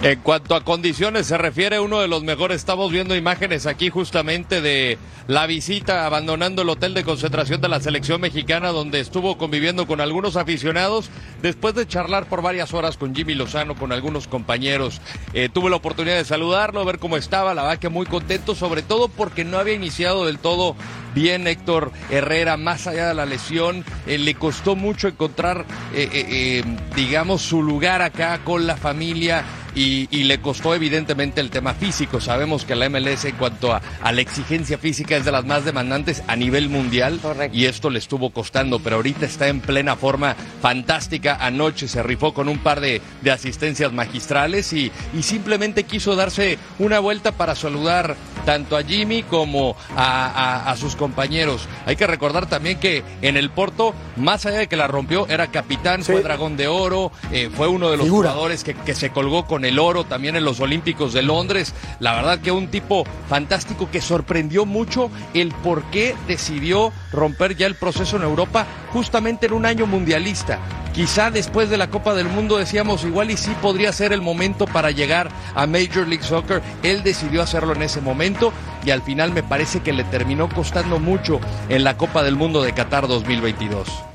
En cuanto a condiciones se refiere, uno de los mejores, estamos viendo imágenes aquí justamente de la visita abandonando el hotel de concentración de la selección mexicana donde estuvo conviviendo con algunos aficionados después de charlar por varias horas con Jimmy Lozano, con algunos compañeros. Eh, tuve la oportunidad de saludarlo, ver cómo estaba, la verdad muy contento, sobre todo porque no había iniciado del todo bien Héctor Herrera, más allá de la lesión, eh, le costó mucho encontrar, eh, digamos, su lugar acá con la familia. Y, y le costó evidentemente el tema físico. Sabemos que la MLS en cuanto a, a la exigencia física es de las más demandantes a nivel mundial y esto le estuvo costando, pero ahorita está en plena forma fantástica. Anoche se rifó con un par de, de asistencias magistrales y, y simplemente quiso darse una vuelta para saludar tanto a Jimmy como a, a- a sus compañeros. Hay que recordar también que en el Porto, más allá de que la rompió, era capitán, fue dragón de oro, eh, fue uno de los Figura. jugadores que, que se colgó con el oro también en los Olímpicos de Londres. La verdad que un tipo fantástico que sorprendió mucho el por qué decidió romper ya el proceso en Europa justamente en un año mundialista. Quizá después de la Copa del Mundo decíamos igual y sí podría ser el momento para llegar a Major League Soccer. Él decidió hacerlo en ese momento y al final me parece que le terminó costando mucho en la Copa del Mundo de Qatar 2022.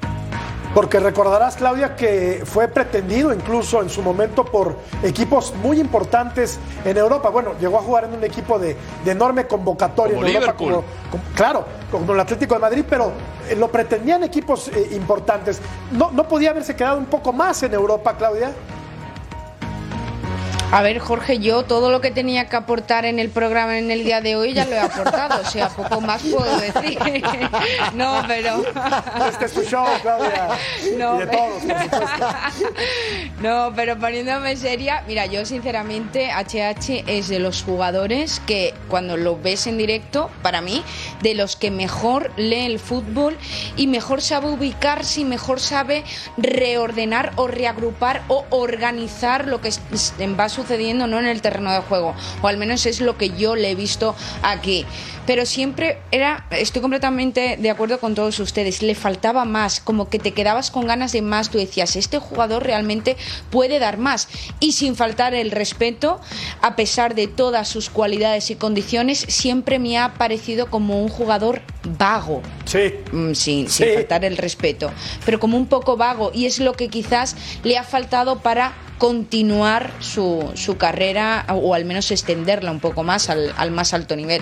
Porque recordarás, Claudia, que fue pretendido incluso en su momento por equipos muy importantes en Europa. Bueno, llegó a jugar en un equipo de, de enorme convocatoria Como en Europa, como- claro, como el Atlético de Madrid, pero eh, lo pretendían equipos eh, importantes. ¿No, ¿No podía haberse quedado un poco más en Europa, Claudia? A ver, Jorge, yo todo lo que tenía que aportar en el programa en el día de hoy ya lo he aportado, o sea, poco más puedo decir. No, pero. Este es tu show, Claudia. No, y de pero- todos, por supuesto. No, pero poniéndome seria, mira, yo sinceramente HH es de los jugadores que cuando lo ves en directo, para mí, de los que mejor lee el fútbol y mejor sabe ubicarse y mejor sabe reordenar o reagrupar o organizar lo que es- va sucediendo no en el terreno de juego, o al menos es lo que yo le he visto aquí. Pero siempre era, estoy completamente de acuerdo con todos ustedes, le faltaba más, como que te quedabas con ganas de más, tú decías, este jugador realmente puede dar más. Y sin faltar el respeto, a pesar de todas sus cualidades y condiciones, siempre me ha parecido como un jugador vago. Sí. Mm, sin, Sí. sin faltar el respeto, pero como un poco vago y es lo que quizás le ha faltado para continuar su, su carrera o al menos extenderla un poco más al, al más alto nivel.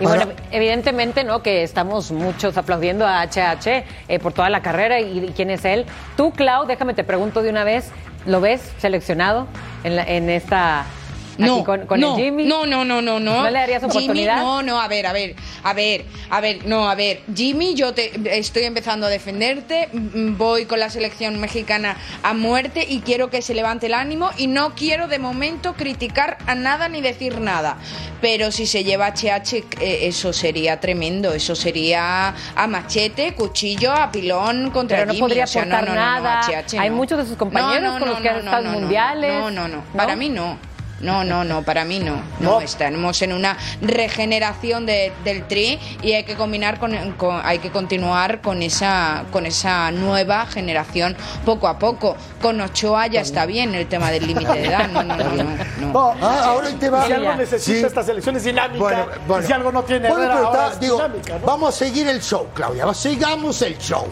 Y bueno, evidentemente, ¿no? Que estamos muchos aplaudiendo a HH eh, por toda la carrera y, y quién es él. Tú, Clau, déjame te pregunto de una vez, ¿lo ves seleccionado en, la- en esta aquí No, con, con no, el Jimmy? No, no, no, no, no. ¿No le darías Jimmy, oportunidad? no, no, a ver, a ver, a ver, a ver, no, a ver. Jimmy, yo te estoy empezando a defenderte, voy con la selección mexicana a muerte y quiero que se levante el ánimo y no quiero de momento criticar a nada ni decir nada. Pero si se lleva HH, eh, eso sería tremendo, eso sería a machete, cuchillo, a pilón contra Pero no Jimmy. podría o sea, no, aportar no, no, no, nada. HH, Hay no. muchos de sus compañeros con los que han estado mundiales. No, no, no, para mí no. No, no, no, para mí no. No, estamos en una regeneración de- del tri y hay que combinar con, con- hay que continuar con esa con esa nueva generación poco a poco. Con Ochoa ya está bien el tema del límite de edad. No, no, no, no. no. Ah, ahora ahí te va. Si algo necesita Sí. esta selección es dinámica. Bueno, bueno. y si algo no tiene Bueno, pero ahora está- es digo, dinámica, ¿no? vamos a seguir el show, Claudia. Sigamos el show.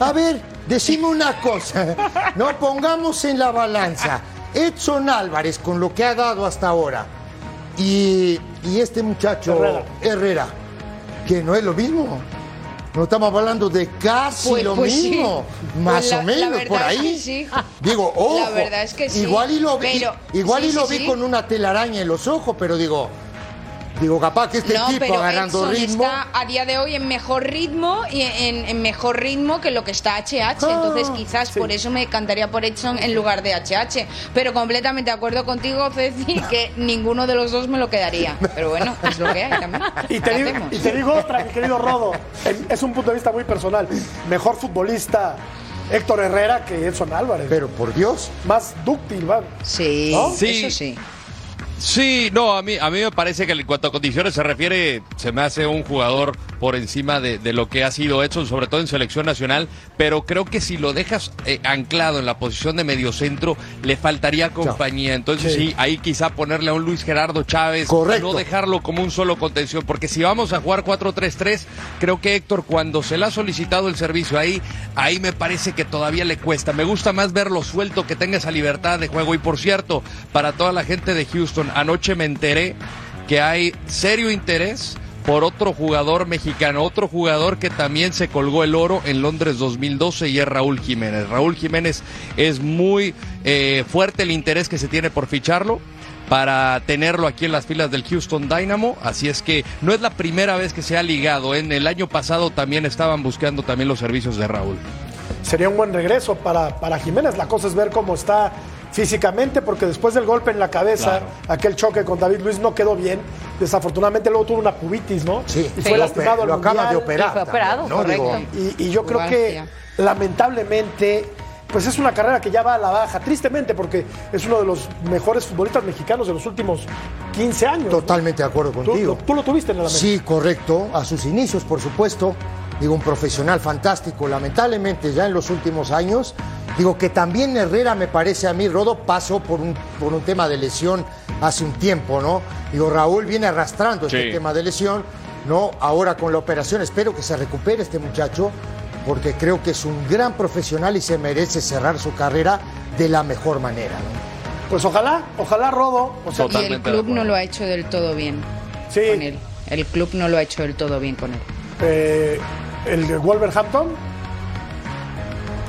A ver, decime una cosa. No pongamos en la balanza Edson Álvarez con lo que ha dado hasta ahora y, y este muchacho Herrera. Herrera. que no es lo mismo. No estamos hablando de casi Pues- lo pues sí. mismo, más Pues la- o menos por es ahí. que sí. Digo, ojo. La verdad es que sí, Igual y lo vi, pero- igual sí, y lo sí, vi sí. con una telaraña en los ojos, pero digo, Digo, capaz que este no, equipo pero agarrando Edson ritmo. está a día de hoy en mejor ritmo y en, en mejor ritmo que lo que está HH. Ah, Entonces, quizás por eso me cantaría por Edson en lugar de HH. Pero completamente de acuerdo contigo, Ceci, que ninguno de los dos me lo quedaría. Pero bueno, es lo que hay también. Y te, ¿Qué digo, y te digo otra, mi querido Rodo. Es un punto de vista muy personal. Mejor futbolista Héctor Herrera que Edson Álvarez. Pero por Dios. Más dúctil, va. Sí, ¿No? Sí. eso sí. Sí, no, a mí, a mí me parece que en cuanto a condiciones se refiere, se me hace un jugador por encima de, de lo que ha sido Edson, sobre todo en selección nacional, pero creo que si lo dejas eh, anclado en la posición de mediocentro, le faltaría compañía. Entonces Sí. sí. ahí quizá ponerle a un Luis Gerardo Chávez, Correcto. no dejarlo como un solo contención, porque si vamos a jugar 4-3-3, creo que Héctor cuando se le ha solicitado el servicio ahí, ahí me parece que todavía le cuesta. Me gusta más verlo suelto, que tenga esa libertad de juego. Y por cierto, para toda la gente de Houston, anoche me enteré que hay serio interés por otro jugador mexicano, otro jugador que también se colgó el oro en Londres 2012 y es Raúl Jiménez. Raúl Jiménez es muy eh, fuerte el interés que se tiene por ficharlo para tenerlo aquí en las filas del Houston Dynamo, así es que no es la primera vez que se ha ligado, en el año pasado también estaban buscando también los servicios de Raúl. Sería un buen regreso para, para Jiménez. La cosa es ver cómo está físicamente, porque después del golpe en la cabeza, Claro. aquel choque con David Luis no quedó bien. Desafortunadamente luego tuvo una pubitis, ¿no? Sí, y sí. fue Lo lastimado ope- al lo acaba de operar. Y fue operado, ¿no? Digo, correcto. Y, y yo creo que lamentablemente, pues es una carrera que ya va a la baja, tristemente, porque es uno de los mejores futbolistas mexicanos de los últimos 15 años. Totalmente de acuerdo contigo. tú lo tuviste en el América. Sí, correcto. A sus inicios, por supuesto. Digo, un profesional fantástico. Lamentablemente, ya en los últimos años, digo que también Herrera, me parece a mí, Rodo, pasó por un, por un tema de lesión hace un tiempo, ¿no? Digo, Raúl viene arrastrando este Sí. tema de lesión, ¿no? Ahora con la operación, espero que se recupere este muchacho, porque creo que es un gran profesional y se merece cerrar su carrera de la mejor manera, ¿no? Pues ojalá, ojalá Rodo. O sea, Y el club no lo ha hecho del todo bien Sí. con él. El club no lo ha hecho del todo bien con él. eh, el de Wolverhampton,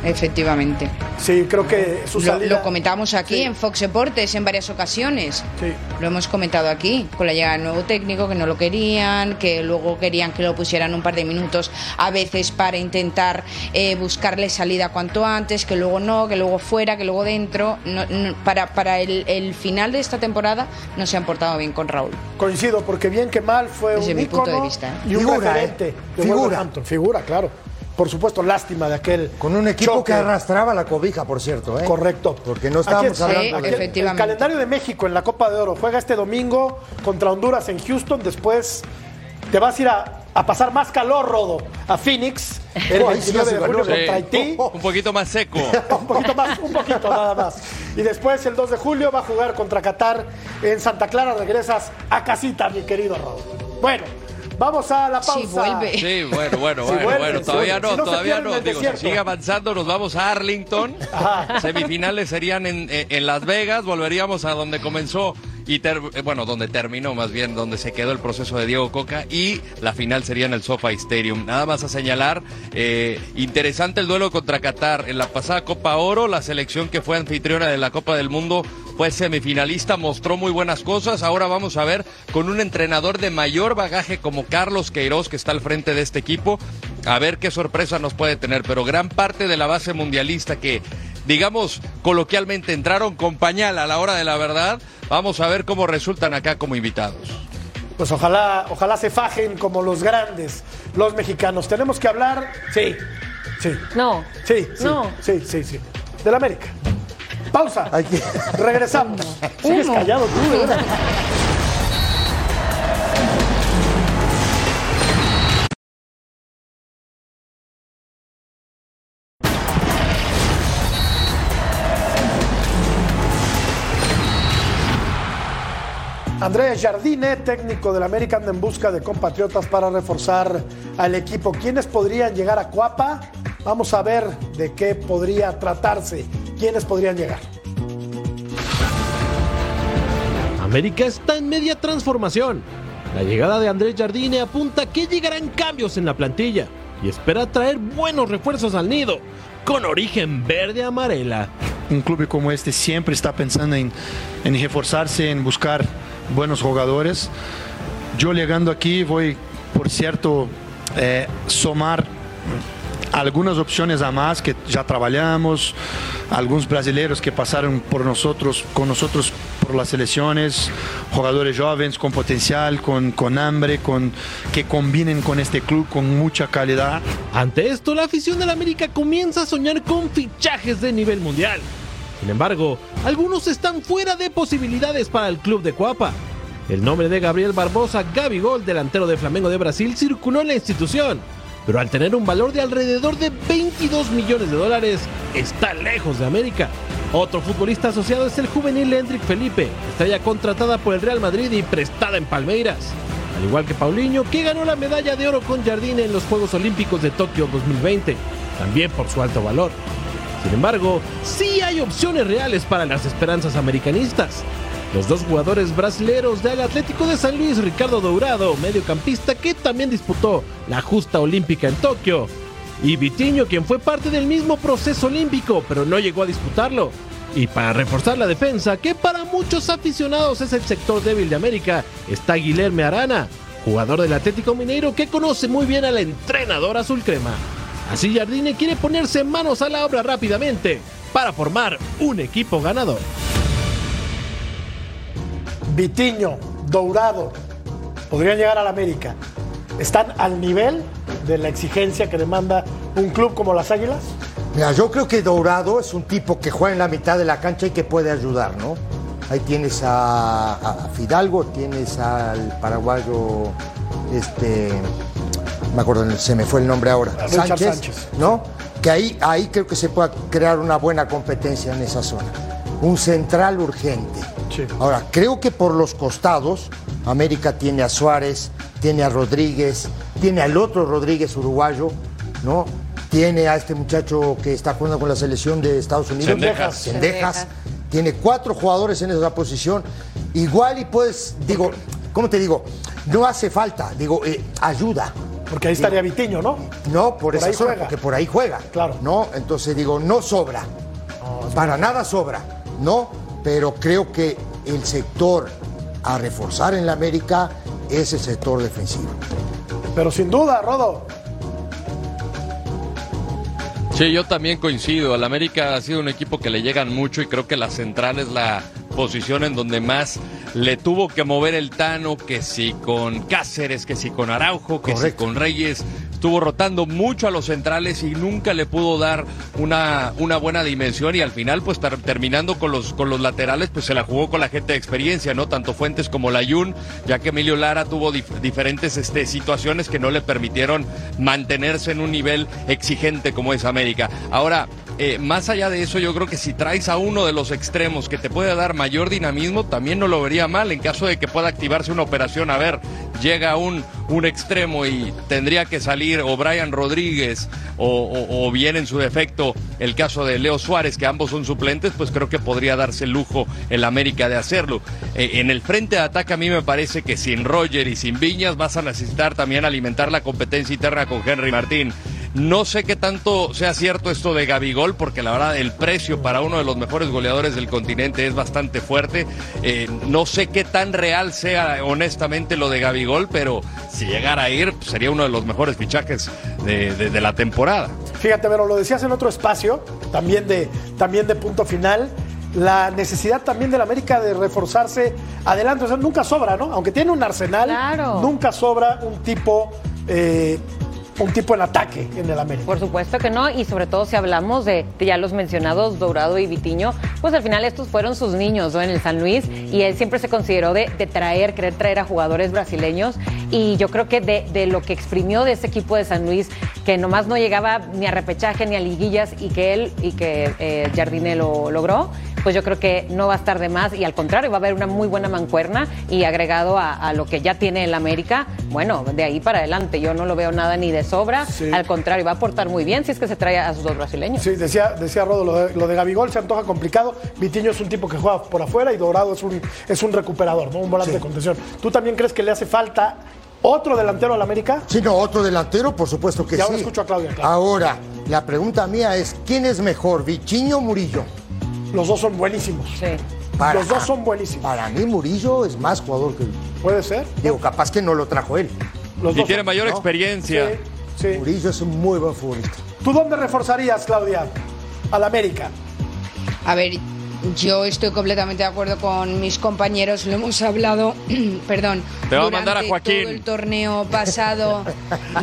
Efectivamente. sí, creo que su Lo, salida. lo comentamos aquí Sí. en Fox Deportes en varias ocasiones. Sí. Lo hemos comentado aquí, con la llegada del nuevo técnico, que no lo querían, que luego querían que lo pusieran un par de minutos a veces para intentar eh, buscarle salida cuanto antes, que luego no, que luego fuera, que luego dentro. No- no- para para el, el final de esta temporada no se han portado bien con Raúl. Coincido, porque bien que mal fue Desde un mi punto de vista, ¿eh? y un Figura, ¿eh? Figura. Figura, claro. Por supuesto, lástima de aquel Con un equipo choque. que arrastraba la cobija, por cierto, ¿eh? Correcto. Porque no estábamos está. hablando Sí, de... El- efectivamente. El calendario de México en la Copa de Oro juega este domingo contra Honduras en Houston. Después te vas a ir a, a pasar más calor, Rodo, a Phoenix. El Oh, sí 29 de julio calor. contra Sí, Haití. un poquito más seco. un poquito más, un poquito nada más. Y después el 2 de julio va a jugar contra Qatar en Santa Clara. Regresas a casita, mi querido Rodo. Bueno, vamos a la pausa. Sí, vuelve. Sí, bueno, bueno, bueno, vuelve, bueno, todavía no, Si no se todavía no. Digo, si sigue avanzando, nos vamos a Arlington. Ajá. Semifinales serían en, en- Las Vegas, volveríamos a donde comenzó y ter- eh, bueno, donde terminó más bien, donde se quedó el proceso de Diego Coca y la final sería en el SoFi Stadium. Nada más a señalar, eh, interesante el duelo contra Qatar. En la pasada Copa Oro, la selección que fue anfitriona de la Copa del Mundo fue semifinalista, mostró muy buenas cosas. Ahora vamos a ver con un entrenador de mayor bagaje como Carlos Queiroz, que está al frente de este equipo, a ver qué sorpresa nos puede tener. Pero gran parte de la base mundialista que, digamos, coloquialmente entraron con pañal a la hora de la verdad, vamos a ver cómo resultan acá como invitados. Pues ojalá, ojalá se fajen como los grandes, los mexicanos. Tenemos que hablar. Sí, sí. No. Sí, sí, No. sí, sí, sí. Del América. Pausa. Hay que- Regresamos. Sigues callado tú, verdad. Andrés Jardine, técnico del América, anda en busca de compatriotas para reforzar al equipo. ¿Quiénes podrían llegar a Cuapa? Vamos a ver de qué podría tratarse. ¿Quiénes podrían llegar? América está en media transformación. La llegada de Andrés Jardine apunta que llegarán cambios en la plantilla y espera traer buenos refuerzos al nido, con origen verde amarela. un club como este siempre está pensando en, en reforzarse, en buscar buenos jugadores. yo llegando aquí voy, por cierto, eh, somar algunas opciones a más que ya trabajamos, algunos brasileños que pasaron por nosotros, con nosotros por las selecciones, jugadores jóvenes con potencial, con, con hambre, con, que combinen con este club con mucha calidad. Ante esto, la afición del América comienza a soñar con fichajes de nivel mundial. Sin embargo, algunos están fuera de posibilidades para el club de Cuapa. El nombre de Gabriel Barbosa Gabigol, delantero de Flamengo de Brasil, circuló en la institución pero al tener un valor de alrededor de 22 millones de dólares, está lejos de América. Otro futbolista asociado es el juvenil Hendrik Felipe, estrella contratada por el Real Madrid y prestada en Palmeiras. Al igual que Paulinho, que ganó la medalla de oro con Jardine en los Juegos Olímpicos de Tokio 2020, también por su alto valor. Sin embargo, sí hay opciones reales para las esperanzas americanistas. Los dos jugadores brasileños del Atlético de San Luis, Ricardo Dourado, mediocampista que también disputó la justa olímpica en Tokio, y Vitiño, quien fue parte del mismo proceso olímpico, pero no llegó a disputarlo. Y para reforzar la defensa, que para muchos aficionados es el sector débil de América, está Guilherme Arana, jugador del Atlético Mineiro que conoce muy bien al entrenador azul crema. Así Jardine quiere ponerse manos a la obra rápidamente para formar un equipo ganador. Vitiño, Dourado, podrían llegar a la América. ¿Están al nivel de la exigencia que demanda un club como las Águilas? Mira, yo creo que Dourado es un tipo que juega en la mitad de la cancha y que puede ayudar, ¿no? Ahí tienes a, Fidalgo, tienes al paraguayo, este, me acuerdo, se me fue el nombre ahora, Sánchez, ¿no? Que ahí, ahí creo que se puede crear una buena competencia en esa zona. Un central urgente Ahora, creo que por los costados, América tiene a Suárez, tiene a Rodríguez, tiene al otro Rodríguez uruguayo, ¿no? Tiene a este muchacho que está jugando con la selección de Estados Unidos, Sendejas. Tiene cuatro jugadores en esa posición. Igual y puedes, digo, ¿cómo te digo? No hace falta, digo, eh, ayuda. Porque ahí estaría Vitiño, ¿no? No, por, eso, esa porque por ahí juega. Claro. ¿No? Entonces digo, no sobra. Para nada sobra, ¿no? Pero creo que el sector a reforzar en la América es el sector defensivo. Pero sin duda, Rodo. Sí, yo también coincido. Al América ha sido un equipo que le llegan mucho y creo que la central es la posición en donde más le tuvo que mover el Tano, que si con Cáceres, que si con Araujo, que si con Reyes estuvo rotando mucho a los centrales y nunca le pudo dar una, una buena dimensión y al final pues terminando con los, con los laterales pues se la jugó con la gente de experiencia, ¿no? Tanto Fuentes como Layún, ya que Emilio Lara tuvo diferentes este, situaciones que no le permitieron mantenerse en un nivel exigente como es América. Ahora, eh, más allá de eso, yo creo que si traes a uno de los extremos que te puede dar mayor dinamismo, también no lo vería mal en caso de que pueda activarse una operación. A ver, llega un, un extremo y tendría que salir o Brian Rodríguez o, bien en su defecto el caso de Leo Suárez, que ambos son suplentes, pues creo que podría darse el lujo el América de hacerlo. Eh, en el frente de ataque a mí me parece que sin Roger y sin Viñas vas a necesitar también alimentar la competencia interna con Henry Martín. No sé qué tanto sea cierto esto de Gabigol, porque la verdad el precio para uno de los mejores goleadores del continente es bastante fuerte. Eh, no sé qué tan real sea honestamente lo de Gabigol, pero si llegara a ir, pues, sería uno de los mejores fichajes de, la temporada. Fíjate, pero lo decías en otro espacio, también de, también de punto final la necesidad también del América de reforzarse adelante. O sea, nunca sobra, ¿no? Aunque tiene un arsenal, nunca sobra un tipo eh, un tipo en ataque en el América. Por supuesto que no, y sobre todo si hablamos de, ya los mencionados Dourado y Vitiño, pues al final estos fueron sus niños ¿no? en el San Luis y él siempre se consideró de, traer, querer traer a jugadores brasileños y yo creo que de, lo que exprimió de ese equipo de San Luis, que nomás no llegaba ni a repechaje ni a liguillas y que él y que eh, Jardine lo logró, pues yo creo que no va a estar de más y al contrario, va a haber una muy buena mancuerna y agregado a, lo que ya tiene el América, bueno, de ahí para adelante yo no lo veo nada ni de sobra, al contrario, va a aportar muy bien si es que se trae a sus dos brasileños. Sí, decía, decía Rodo, lo de, lo de Gabigol se antoja complicado, Vitiño es un tipo que juega por afuera y Dorado es un, es un recuperador, ¿no? un volante de contención. ¿Tú también crees que le hace falta ¿Otro delantero al América? Sí, no, otro delantero, por supuesto que sí. ahora escucho a Claudia. Ahora, la pregunta mía es, ¿quién es mejor, Vichiño o Murillo? Los dos son buenísimos. Sí. Para- Los dos son buenísimos. Para mí Murillo es más jugador que ¿Puede ser? Digo, capaz que no lo trajo él. Los Y dos tiene son- mayor ¿no? experiencia. Sí, sí. Murillo es un muy buen futbolista. ¿Tú dónde reforzarías, Claudia? Al América. A ver, yo estoy completamente de acuerdo con mis compañeros, lo hemos hablado, perdón, Te va a mandar a Joaquín. todo el torneo pasado.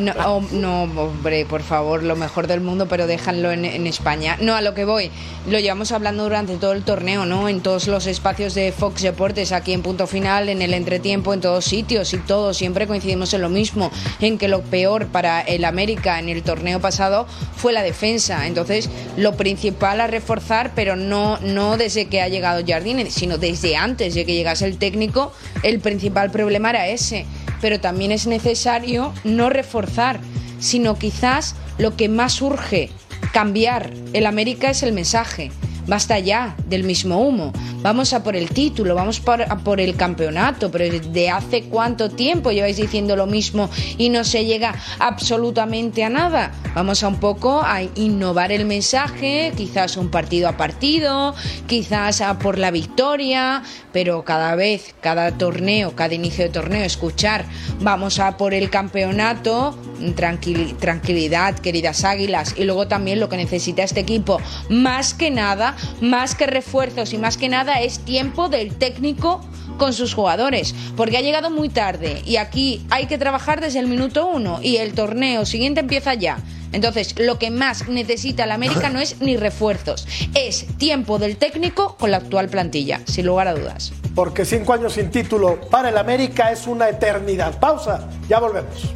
No, oh, no, hombre, por favor, lo mejor del mundo, pero déjanlo en, en España. No, a lo que voy, lo llevamos hablando durante todo el torneo, ¿no? En todos los espacios de Fox Deportes, aquí en punto final, en el entretiempo, en todos sitios y todos, siempre coincidimos en lo mismo, en que lo peor para el América en el torneo pasado fue la defensa. Entonces, lo principal a reforzar, pero no, no desde que ha llegado Jardine, sino desde antes de que llegase el técnico, el principal problema era ese. Pero también es necesario no reforzar, sino quizás lo que más urge cambiar el América es el mensaje. Basta ya del mismo humo. Vamos a por el título, vamos por, a por el campeonato, pero ¿de hace cuánto tiempo lleváis diciendo lo mismo y no se llega absolutamente a nada? Vamos a un poco a innovar el mensaje, quizás un partido a partido, quizás a por la victoria, pero cada vez, cada torneo, cada inicio de torneo, escuchar, vamos a por el campeonato, tranquil- tranquilidad, queridas águilas, y luego también lo que necesita este equipo, más que nada, más que refuerzos y más que nada es tiempo del técnico con sus jugadores, porque ha llegado muy tarde y aquí hay que trabajar desde el minuto uno y el torneo siguiente empieza ya. Entonces, lo que más necesita el América no es ni refuerzos, es tiempo del técnico con la actual plantilla, sin lugar a dudas. Porque cinco años sin título para el América es una eternidad. Pausa, ya volvemos.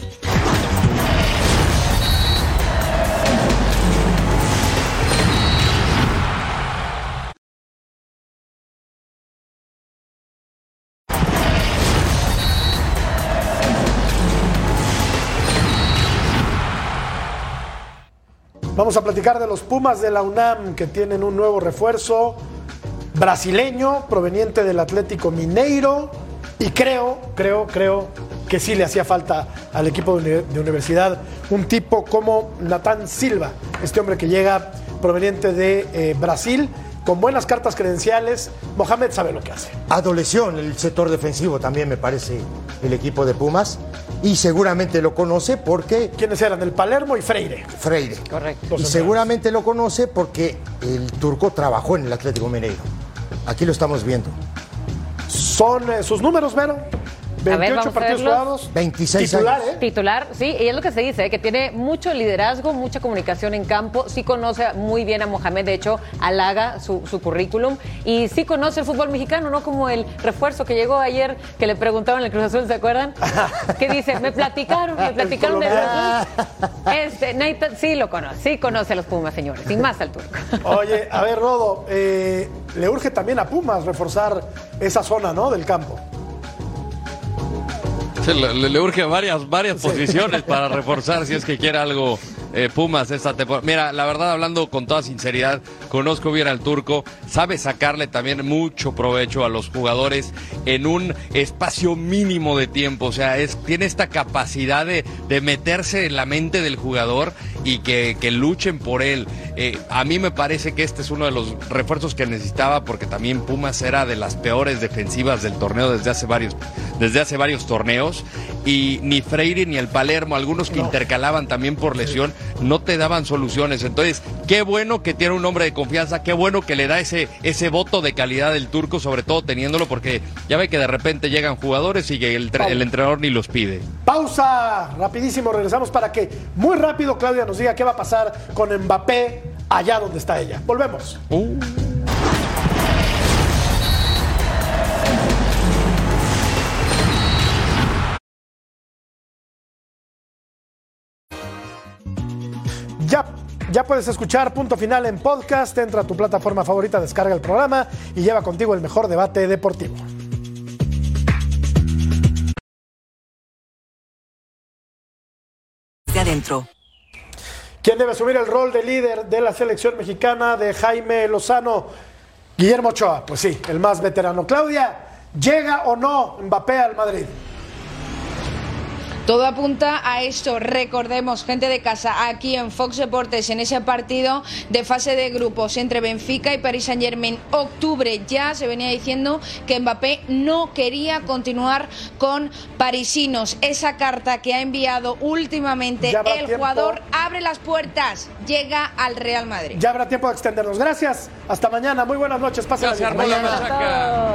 Vamos a platicar de los Pumas de la UNAM que tienen un nuevo refuerzo brasileño proveniente del Atlético Mineiro. Y creo, creo, creo que sí le hacía falta al equipo de uni- de universidad un tipo como Natán Silva, este hombre que llega proveniente de eh, Brasil con buenas cartas credenciales. Mohamed sabe lo que hace. Adoleció en el sector defensivo también, me parece, el equipo de Pumas. Y seguramente lo conoce porque ¿Quiénes eran? El Palermo y Freire. Freire. Correcto. Y seguramente lo conoce porque el turco trabajó en el Atlético Mineiro. Aquí lo estamos viendo. Son eh, sus números, Vero. 28 ver, vamos a partidos verlos. jugados. 26 Titular, años. ¿eh? Titular, sí, y es lo que se dice, que tiene mucho liderazgo, mucha comunicación en campo, sí conoce muy bien a Mohamed, de hecho, halaga su, su currículum, y sí conoce el fútbol mexicano, no como el refuerzo que llegó ayer, que le preguntaban en el Cruz Azul, ¿se acuerdan? que dice, me platicaron, me platicaron Azul. Este, Nathan sí lo conoce, sí conoce a los Pumas, señores, y más al turco. Oye, a ver, Rodo, eh, le urge también a Pumas reforzar esa zona, ¿no? Del campo. Se Le, le- le urge varias, varias posiciones para reforzar si es que quiere algo eh, Pumas esta temporada. Mira, la verdad, hablando con toda sinceridad, conozco bien al turco, sabe sacarle también mucho provecho a los jugadores en un espacio mínimo de tiempo. O sea, es, tiene esta capacidad de, de meterse en la mente del jugador y que, que luchen por él. Eh, a mí me parece que este es uno de los refuerzos que necesitaba porque también Pumas era de las peores defensivas del torneo desde hace varios, desde hace varios torneos y ni Freire ni el Palermo, algunos que intercalaban también por lesión, no te daban soluciones. Entonces, qué bueno que tiene un hombre de confianza, qué bueno que le da ese, ese voto de calidad del turco, sobre todo teniéndolo porque ya ve que de repente llegan jugadores y que el, el entrenador ni los pide. Pausa, rapidísimo, regresamos para que muy rápido Claudia nos diga qué va a pasar con Mbappé allá donde está ella. Volvemos. Ya, ya puedes escuchar Punto Final en podcast. Entra a tu plataforma favorita, descarga el programa y lleva contigo el mejor debate deportivo. de adentro. ¿Quién debe asumir el rol de líder de la selección mexicana de Jaime Lozano? Guillermo Ochoa, pues sí, el más veterano. Claudia, ¿llega o no Mbappé al Madrid? Todo apunta a esto. Recordemos, gente de casa, aquí en Fox Deportes, en ese partido de fase de grupos entre Benfica y Paris Saint Germain, octubre ya se venía diciendo que Mbappé no quería continuar con parisinos. Esa carta que ha enviado últimamente el tiempo. jugador abre las puertas, llega al Real Madrid. Ya habrá tiempo de extendernos. Gracias. Hasta mañana. Muy buenas noches. Pásenla Ya